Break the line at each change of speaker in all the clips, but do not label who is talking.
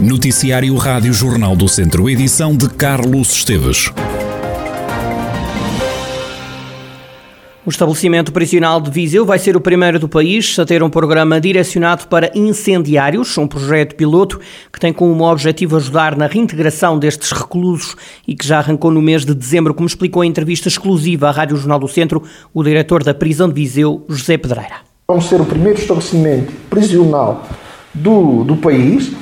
Noticiário Rádio Jornal do Centro, edição de Carlos Esteves.
O estabelecimento prisional de Viseu vai ser o primeiro do país a ter um programa direcionado para incendiários, um projeto piloto que tem como objetivo ajudar na reintegração destes reclusos e que já arrancou no mês de dezembro, como explicou em entrevista exclusiva à Rádio Jornal do Centro o diretor da prisão de Viseu, José Pedreira.
Vamos ser o primeiro estabelecimento prisional do, do país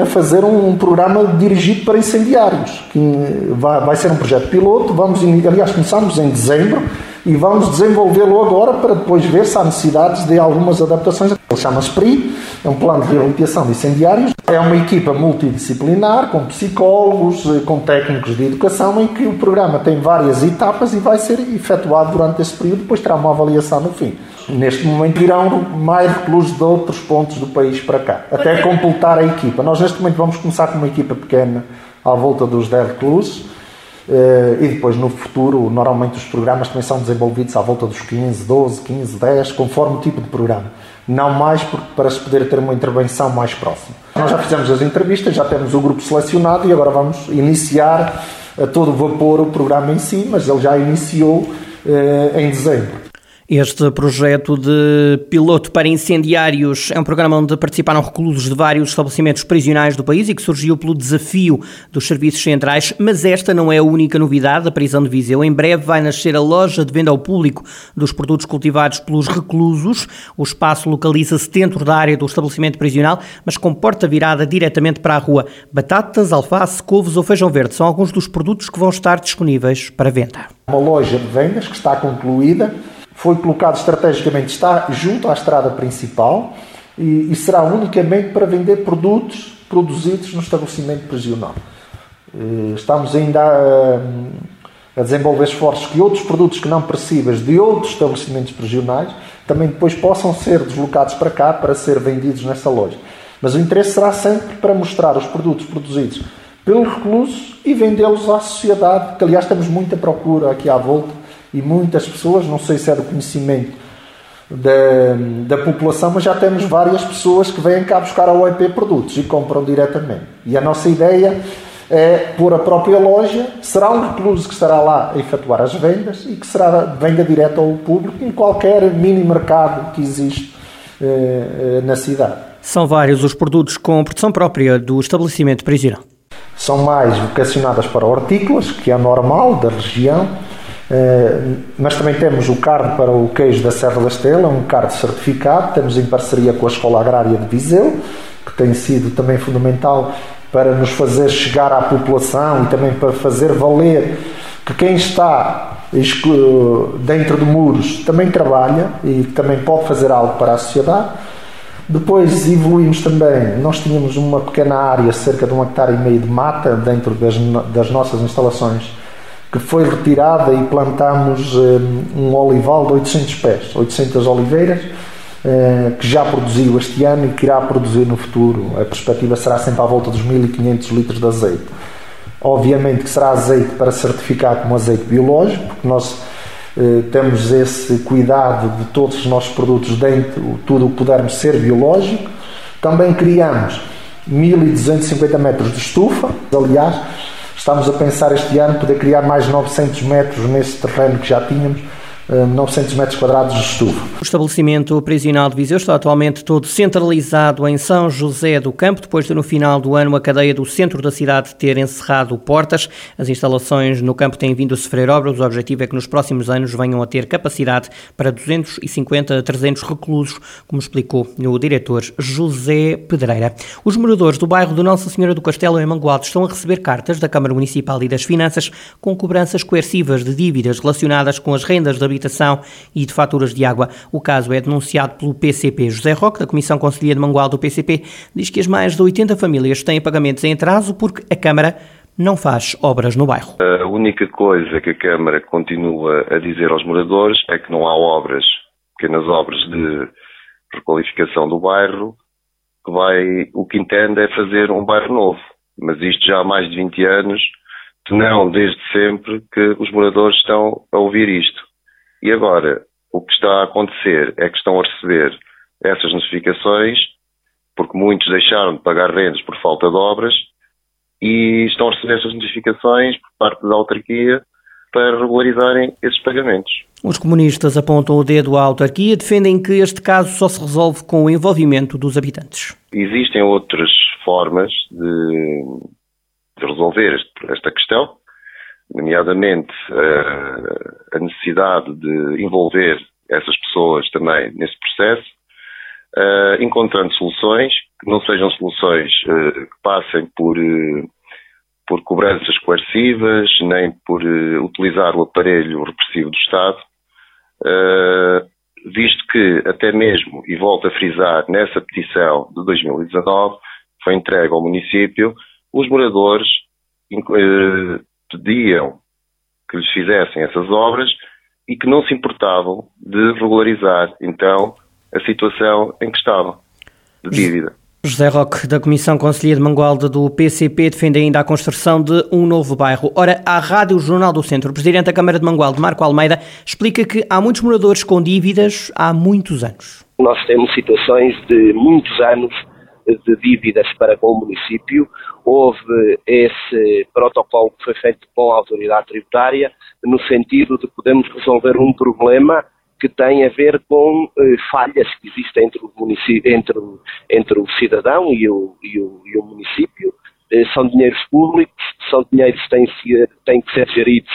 a fazer um, programa dirigido para incendiários, que vai, vai ser um projeto piloto. Vamos, aliás, começamos em dezembro e vamos desenvolvê-lo agora para depois ver se há necessidades de algumas adaptações. Ele chama-se PRI, é um plano de reabilitação de incendiários. É uma equipa multidisciplinar, com psicólogos, com técnicos de educação, em que o programa tem várias etapas e vai ser efetuado durante esse período, depois terá uma avaliação no fim. Neste momento virão mais reclusos de outros pontos do país para cá, até completar a equipa. Nós neste momento vamos começar com uma equipa pequena à volta dos 10 reclusos eh, e depois no futuro, normalmente os programas também são desenvolvidos à volta dos 15, 12, 15, 10, conforme o tipo de programa. Não mais porque, para se poder ter uma intervenção mais próxima. Nós já fizemos as entrevistas, já temos o grupo selecionado e agora vamos iniciar a todo vapor o programa em si, mas ele já iniciou eh, em dezembro.
Este projeto de piloto para incendiários é um programa onde participaram reclusos de vários estabelecimentos prisionais do país e que surgiu pelo desafio dos serviços centrais, mas esta não é a única novidade da prisão de Viseu. Em breve vai nascer a loja de venda ao público dos produtos cultivados pelos reclusos. O espaço localiza-se dentro da área do estabelecimento prisional, mas com porta virada diretamente para a rua. Batatas, alface, couves ou feijão verde são alguns dos produtos que vão estar disponíveis para venda.
Uma loja de vendas que está concluída foi colocado estrategicamente, está junto à estrada principal e, e será unicamente para vender produtos produzidos no estabelecimento prisional. Eh, estamos ainda a, a, desenvolver esforços que outros produtos que não perecíveis de outros estabelecimentos prisionais também depois possam ser deslocados para cá para ser vendidos nessa loja. Mas o interesse será sempre para mostrar os produtos produzidos pelos reclusos e vendê-los à sociedade, que aliás temos muita procura aqui à volta e muitas pessoas, não sei se é do conhecimento da, da população, mas já temos várias pessoas que vêm cá buscar a OEP produtos e compram diretamente. E a nossa ideia é pôr a própria loja, será um recluso que estará lá a efetuar as vendas e que será venda direta ao público em qualquer mini mercado que existe eh, eh, na cidade.
São vários os produtos com produção própria do estabelecimento prisional.
São mais vocacionadas para hortícolas, que é normal da região, mas também temos o card para o queijo da Serra da Estrela, um card certificado, temos em parceria com a Escola Agrária de Viseu, que tem sido também fundamental para nos fazer chegar à população e também para fazer valer que quem está dentro de muros também trabalha e também pode fazer algo para a sociedade. Depois evoluímos também, nós tínhamos uma pequena área, cerca de um hectare e meio de mata, dentro das, das nossas instalações que foi retirada e plantamos um, um olival de 800 pés, 800 oliveiras, uh, que já produziu este ano e que irá produzir no futuro. A perspectiva será sempre à volta dos 1500 litros de azeite. Obviamente que será azeite para certificar como azeite biológico, porque nós uh, temos esse cuidado de todos os nossos produtos dentro, tudo o que pudermos ser biológico. Também criamos 1250 metros de estufa, aliás, Estamos a pensar este ano poder criar mais 900 metros nesse terreno que já tínhamos 900 metros quadrados de estufa.
O estabelecimento prisional de Viseu está atualmente todo centralizado em São José do Campo, depois de no final do ano a cadeia do centro da cidade ter encerrado portas. As instalações no campo têm vindo a sofrer obras. O objetivo é que nos próximos anos venham a ter capacidade para 250 a 300 reclusos, como explicou o diretor José Pedreira. Os moradores do bairro de Nossa Senhora do Castelo em Mangualde estão a receber cartas da Câmara Municipal e das Finanças com cobranças coercivas de dívidas relacionadas com as rendas da habitação e de faturas de água. O caso é denunciado pelo PCP. José Roque, da Comissão Conselhia de Mangual do PCP, diz que as mais de 80 famílias têm pagamentos em atraso porque a Câmara não faz obras no bairro.
A única coisa que a Câmara continua a dizer aos moradores é que não há obras, pequenas obras de requalificação do bairro, que vai, o que entende é fazer um bairro novo. Mas isto já há mais de 20 anos, não desde sempre que os moradores estão a ouvir isto. E agora, o que está a acontecer é que estão a receber essas notificações por porque muitos deixaram de pagar rendas por falta de obras e estão a receber essas notificações por parte da autarquia para regularizarem esses pagamentos.
Os comunistas apontam o dedo à autarquia, defendem que este caso só se resolve com o envolvimento dos habitantes.
Existem outras formas de, de resolver esta questão, nomeadamente uh, a necessidade de envolver essas pessoas também nesse processo, uh, encontrando soluções que não sejam soluções uh, que passem por, por cobranças coercivas, nem por utilizar o aparelho repressivo do Estado, visto que até mesmo, e volto a frisar, nessa petição de 2019, foi entregue ao município, os moradores pediam que lhes fizessem essas obras e que não se importavam de regularizar então a situação em que estavam, de dívida.
José Roque, da Comissão Conselhia de Mangualde do PCP, defende ainda a construção de um novo bairro. Ora, à Rádio Jornal do Centro, o Presidente da Câmara de Mangualde, Marco Almeida, explica que há muitos moradores com dívidas há muitos anos.
Nós temos situações de muitos anos de dívidas para com o município. Houve esse protocolo que foi feito com a autoridade tributária, no sentido de podermos resolver um problema que tem a ver com eh, falhas que existem entre o, entre, entre o cidadão e o, e o, e o município. Eh, são dinheiros públicos, são dinheiros que têm, têm que ser geridos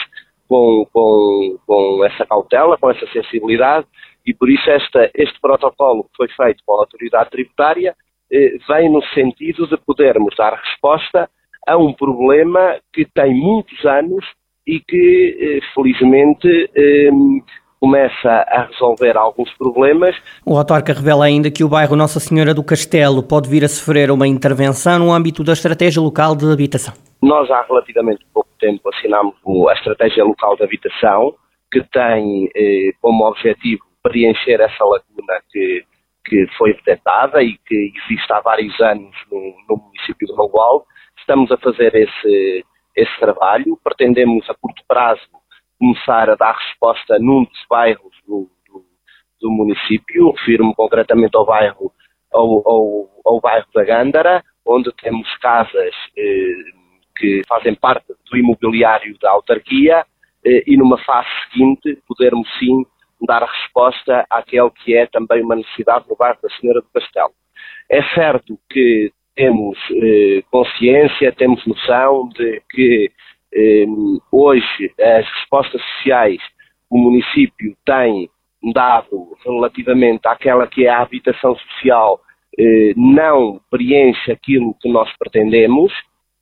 com, com, com essa cautela, com essa sensibilidade, e por isso esta, este protocolo que foi feito com a autoridade tributária vem no sentido de podermos dar resposta a um problema que tem muitos anos e que, eh, felizmente, ehm, começa a resolver alguns problemas.
O autarca revela ainda que o bairro Nossa Senhora do Castelo pode vir a sofrer uma intervenção no âmbito da estratégia local de habitação.
Nós há relativamente pouco tempo assinámos a estratégia local de habitação, que tem eh, como objetivo preencher essa lacuna que que foi detectada e que existe há vários anos no, no município de Mangual. Estamos a fazer esse, esse trabalho, pretendemos a curto prazo começar a dar resposta num dos bairros do, do, do município, refiro-me concretamente ao bairro, ao, ao, ao, bairro da Gândara, onde temos casas eh, que fazem parte do imobiliário da autarquia eh, e numa fase seguinte podermos sim dar resposta àquele que é também uma necessidade no bairro da Senhora do Castelo. É certo que temos eh, consciência, temos noção de que eh, hoje as respostas sociais o município tem dado relativamente àquela que é a habitação social eh, não preenche aquilo que nós pretendemos,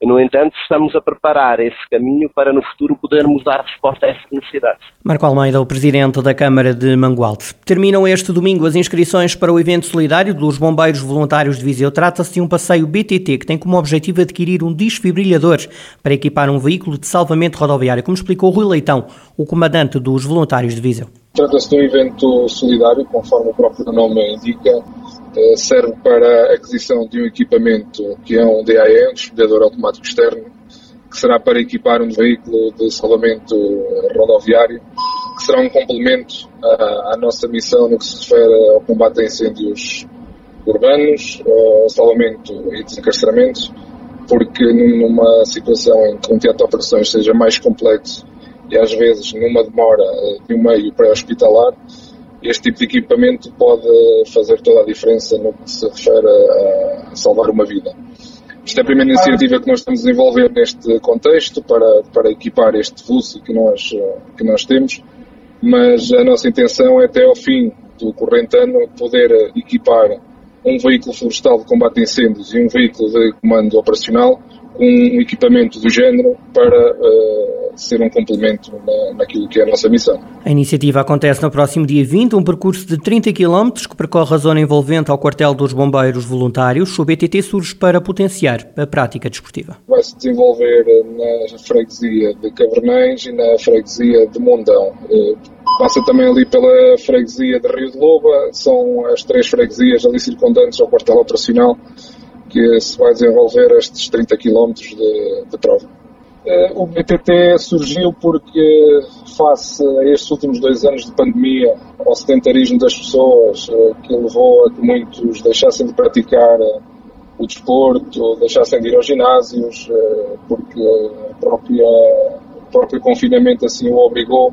no entanto, estamos a preparar esse caminho para no futuro podermos dar resposta a essas necessidades.
Marco Almeida, o Presidente da Câmara de Mangualde. Terminam este domingo as inscrições para o evento solidário dos Bombeiros Voluntários de Viseu. Trata-se de um passeio BTT que tem como objetivo adquirir um desfibrilhador para equipar um veículo de salvamento rodoviário, como explicou Rui Leitão, o comandante dos Voluntários de Viseu.
Trata-se de um evento solidário, conforme o próprio nome indica, serve para a aquisição de um equipamento que é um DAE, um desfibrilador automático externo, que será para equipar um veículo de salvamento rodoviário, que será um complemento à, à nossa missão no que se refere ao combate a incêndios urbanos, ao salvamento e desencarceramento, porque numa situação em que um teatro de operações seja mais complexo e às vezes numa demora eh, de um meio pré-hospitalar, este tipo de equipamento pode fazer toda a diferença no que se refere a, salvar uma vida. Esta é a primeira iniciativa que nós estamos a desenvolver neste contexto para, para equipar este VUSI que nós, que nós temos, mas a nossa intenção é até ao fim do corrente ano poder equipar um veículo florestal de combate a incêndios e um veículo de comando operacional um equipamento do género para uh, ser um complemento na, naquilo que é a nossa missão.
A iniciativa acontece no próximo dia 20, um percurso de 30 km que percorre a zona envolvente ao quartel dos bombeiros voluntários. O BTT surge para potenciar a prática desportiva.
Vai se desenvolver na freguesia de Cavernães e na freguesia de Mondão. Eh, passa também ali pela freguesia de Rio de Loba, são as três freguesias ali circundantes ao quartel operacional que se vai desenvolver estes 30 km de, de prova. Eh, o BTT surgiu porque, face a estes últimos dois anos de pandemia, ao sedentarismo das pessoas, eh, que levou a que muitos deixassem de praticar o desporto, deixassem de ir aos ginásios, porque a própria, o próprio confinamento assim o obrigou.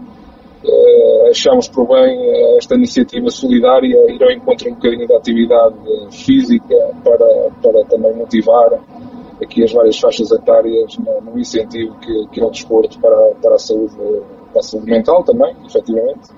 Uh, achamos por bem esta iniciativa solidária ir ao encontro um bocadinho da atividade física para, para também motivar aqui as várias faixas etárias no, no incentivo que, que é o desporto para, para, a saúde, para a saúde mental também, efetivamente.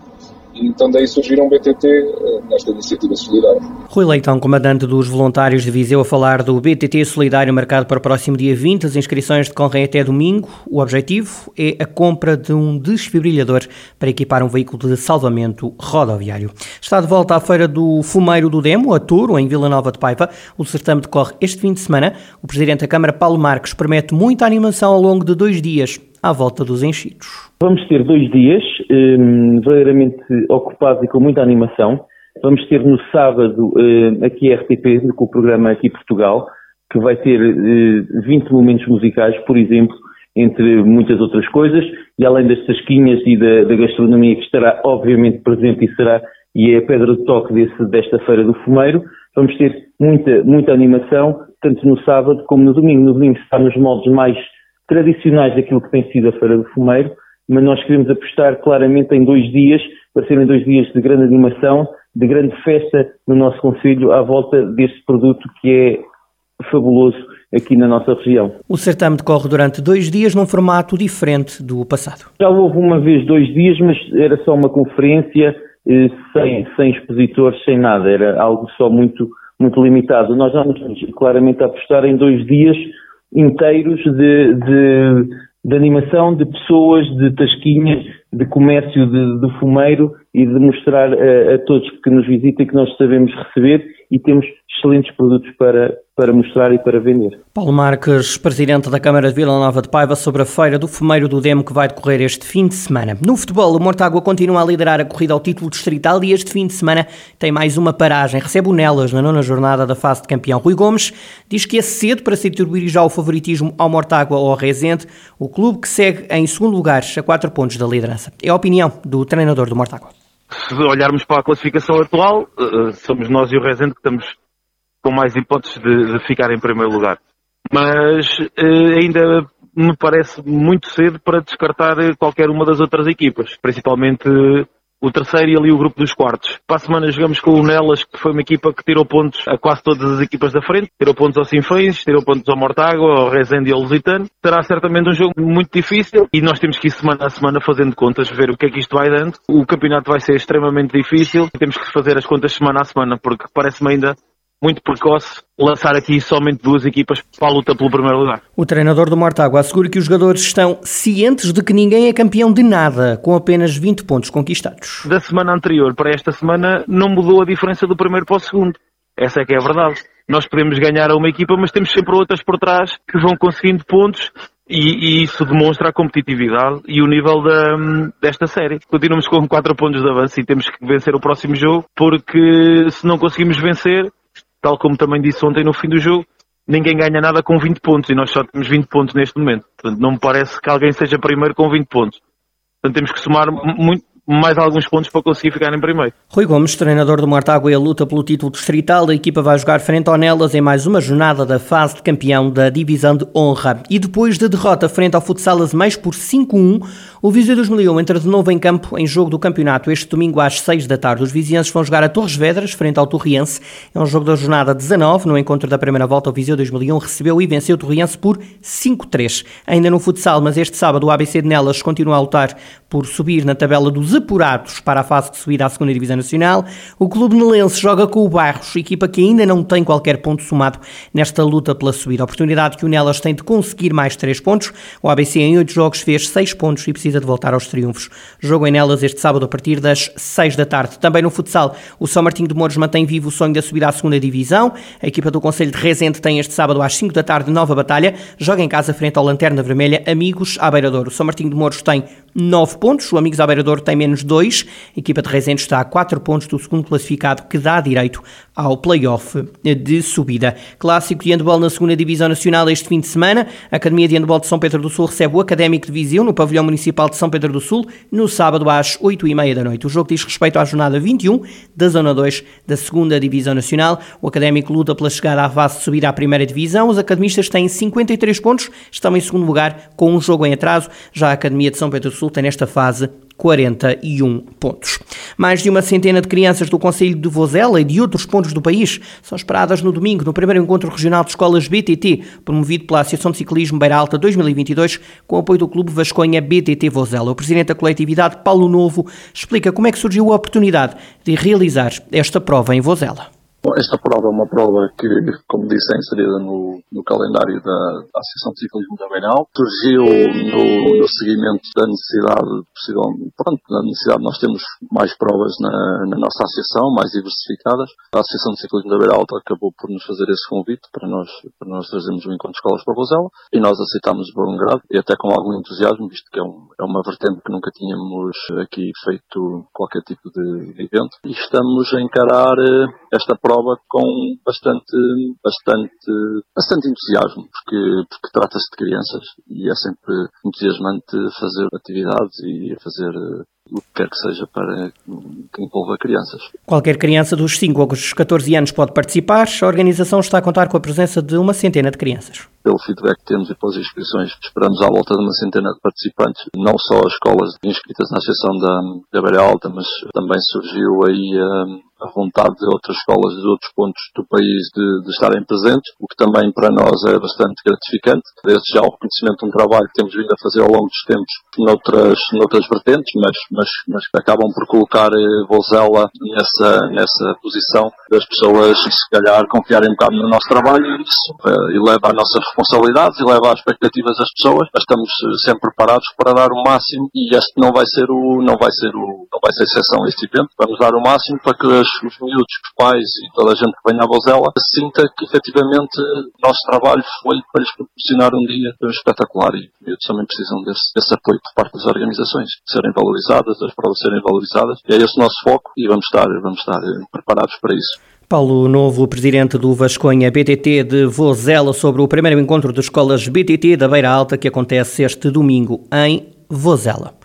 Então daí surgiram um BTT eh, nesta iniciativa solidária.
Rui Leitão, comandante dos voluntários de Viseu, a falar do BTT solidário marcado para o próximo dia 20. As inscrições decorrem até domingo. O objetivo é a compra de um desfibrilhador para equipar um veículo de salvamento rodoviário. Está de volta à Feira do Fumeiro do Demo, a Touro, em Vila Nova de Paiva. O certame decorre este fim de semana. O presidente da Câmara, Paulo Marques, promete muita animação ao longo de dois dias à volta dos enchidos.
Vamos ter dois dias um, verdadeiramente ocupados e com muita animação. Vamos ter no sábado uh, aqui a RTP, com o programa Aqui Portugal, que vai ter uh, 20 momentos musicais, por exemplo, entre muitas outras coisas, e além das tasquinhas e da, da gastronomia que estará obviamente presente e será, e é a pedra de toque desse, desta Feira do Fumeiro, vamos ter muita, muita animação, tanto no sábado como no domingo. No domingo está nos moldes mais tradicionais daquilo que tem sido a Feira do Fumeiro, mas nós queremos apostar claramente em dois dias, para serem dois dias de grande animação, de grande festa no nosso Conselho à volta deste produto que é fabuloso aqui na nossa região.
O certame decorre durante dois dias num formato diferente do passado.
Já houve uma vez dois dias, mas era só uma conferência eh, sem, sem expositores, sem nada, era algo só muito, muito limitado. Nós vamos claramente apostar em dois dias inteiros de, de, de, animação, de pessoas, de tasquinhas, de comércio de, de fumeiro e de mostrar a, a, todos que nos visitem que nós sabemos receber e temos excelentes produtos para, para mostrar e para vender.
Paulo Marques, presidente da Câmara de Vila Nova de Paiva, sobre a feira do fumeiro do Demo que vai decorrer este fim de semana. No futebol, o Mortágua continua a liderar a corrida ao título distrital e este fim de semana tem mais uma paragem. Recebe o Nelas na nona jornada da fase de campeão. Rui Gomes diz que é cedo para se atribuir já o favoritismo ao Mortágua ou ao Rezende, o clube que segue em segundo lugar a quatro pontos da liderança. É a opinião do treinador do Mortágua.
Se olharmos para a classificação atual, eh, eh, somos nós e o Rezende que estamos com mais hipóteses de, de ficar em primeiro lugar. Mas eh, ainda me parece muito cedo para descartar qualquer uma das outras equipas, principalmente o terceiro e ali o grupo dos quartos. Para a semana jogamos com o Nelas, que foi uma equipa que tirou pontos a quase todas as equipas da frente. Tirou pontos ao Sinfãs, tirou pontos ao Mortágua, ao Rezende e ao Lusitano. Será certamente um jogo muito difícil e nós temos que ir semana a semana fazendo contas, ver o que é que isto vai dando. O campeonato vai ser extremamente difícil. Temos que fazer as contas semana a semana, porque parece-me ainda muito precoce lançar aqui somente duas equipas para a luta pelo primeiro lugar.
O treinador do Mortágua assegura que os jogadores estão cientes de que ninguém é campeão de nada, com apenas 20 pontos conquistados.
Da semana anterior para esta semana não mudou a diferença do primeiro para o segundo. Essa é que é a verdade. Nós podemos ganhar a uma equipa, mas temos sempre outras por trás que vão conseguindo pontos e, e, isso demonstra a competitividade e o nível da, desta série. Continuamos com 4 pontos de avanço e temos que vencer o próximo jogo, porque se não conseguimos vencer, tal como também disse ontem no fim do jogo, ninguém ganha nada com 20 pontos e nós só temos 20 pontos neste momento. Portanto, não me parece que alguém seja primeiro com 20 pontos. Portanto, temos que somar muito, mais alguns pontos para conseguir ficar em primeiro.
Rui Gomes, treinador do Mortágua luta pelo título distrital, a equipa vai jogar frente ao Nelas em mais uma jornada da fase de campeão da Divisão de Honra. E depois da derrota frente ao Futsal Azemais por 5-1, o Viseu 2001 entra de novo em campo em jogo do campeonato este domingo às 6 da tarde. Os vizienses vão jogar a Torres Vedras frente ao Torriense. É um jogo da jornada 19. No encontro da primeira volta, o Viseu 2001 recebeu e venceu o Torriense por 5-3. Ainda no futsal, mas este sábado o ABC de Nelas continua a lutar por subir na tabela dos apurados para a fase de subida à segunda Divisão Nacional. O Clube Nelense joga com o Barros, equipa que ainda não tem qualquer ponto somado nesta luta pela subida. A oportunidade que o Nelas tem de conseguir mais três pontos. O ABC em oito jogos fez seis pontos e precisa de voltar aos triunfos. Jogo em Nelas este sábado a partir das seis da tarde. Também no futsal, o São Martinho de Mouros mantém vivo o sonho da subida à segunda Divisão. A equipa do Conselho de Rezende tem este sábado às 5 da tarde nova batalha. Joga em casa frente ao Lanterna Vermelha, amigos à Beira-Douro. O São Martinho de Mouros tem 9 pontos, o Amigos à Beira-Douro tem menos 2. A equipa de Rezende está a 4 pontos do segundo classificado, que dá direito ao play-off de subida. Clássico de handball na segunda Divisão Nacional este fim de semana. A Academia de Handball de São Pedro do Sul recebe o Académico de Viseu no Pavilhão Municipal de São Pedro do Sul no sábado às 8h30 da noite. O jogo diz respeito à jornada 21 da Zona 2 da segunda Divisão Nacional. O Académico luta pela chegada à fase de subir à primeira Divisão. Os academistas têm 53 pontos, estão em segundo lugar com um jogo em atraso. Já a Academia de São Pedro do Sul tem nesta fase 41 pontos. Mais de uma centena de crianças do Conselho de Vozela e de outros pontos do país são esperadas no domingo no primeiro encontro regional de escolas BTT, promovido pela Associação de Ciclismo Beira Alta 2022, com apoio do Clube Vasconha BTT Vozela. O presidente da coletividade, Paulo Novo, explica como é que surgiu a oportunidade de realizar esta prova em Vozela.
Bom, esta prova é uma prova que, como disse, é inserida no, no calendário da, da, Associação de Ciclismo da Beinal. Surgiu no, no seguimento da necessidade, possível, pronto, da necessidade, nós temos mais provas na, na, nossa associação, mais diversificadas. A Associação de Ciclismo da Beira Alta acabou por nos fazer esse convite para nós, para nós trazermos um encontro de escolas para Rosela e nós aceitámos de bom grado e até com algum entusiasmo, visto que é, um, é uma vertente que nunca tínhamos aqui feito qualquer tipo de, evento. E estamos a encarar eh, esta prova prova com bastante, bastante, bastante entusiasmo, porque, porque trata-se de crianças e é sempre entusiasmante fazer atividades e fazer o que quer que seja para que envolva crianças.
Qualquer criança dos 5 aos 14 anos pode participar. A organização está a contar com a presença de uma centena de crianças.
Pelo feedback que temos e pelas inscrições, esperamos à volta de uma centena de participantes, não só as escolas inscritas na Associação da, da Beira Alta, mas também surgiu aí um, a vontade de outras escolas de outros pontos do país de, de, estarem presentes, o que também para nós é bastante gratificante. Desde já o reconhecimento de um trabalho que temos vindo a fazer ao longo dos tempos noutras, noutras vertentes, mas, mas, mas que acabam por colocar eh, Vozela nessa, nessa posição das pessoas, se calhar, confiarem um bocado no nosso trabalho e isso eh, eleva a nossa responsabilidade, eleva as expectativas das pessoas, mas estamos eh, sempre preparados para dar o máximo e este não vai ser o, não vai ser o, não vai ser exceção este evento. Vamos dar o máximo para que as os miúdos, os pais e toda a gente que venha à Bozela sinta que efetivamente o nosso trabalho foi para lhes proporcionar um dia espetacular e os miúdos também precisam desse, desse apoio por parte das organizações, serem valorizadas, das provas serem valorizadas e é esse o nosso foco e vamos estar, vamos estar eh, preparados para isso.
Paulo Novo, presidente do Vasconha BTT de Vozela, sobre o primeiro encontro de escolas BTT da Beira Alta que acontece este domingo em Vozela.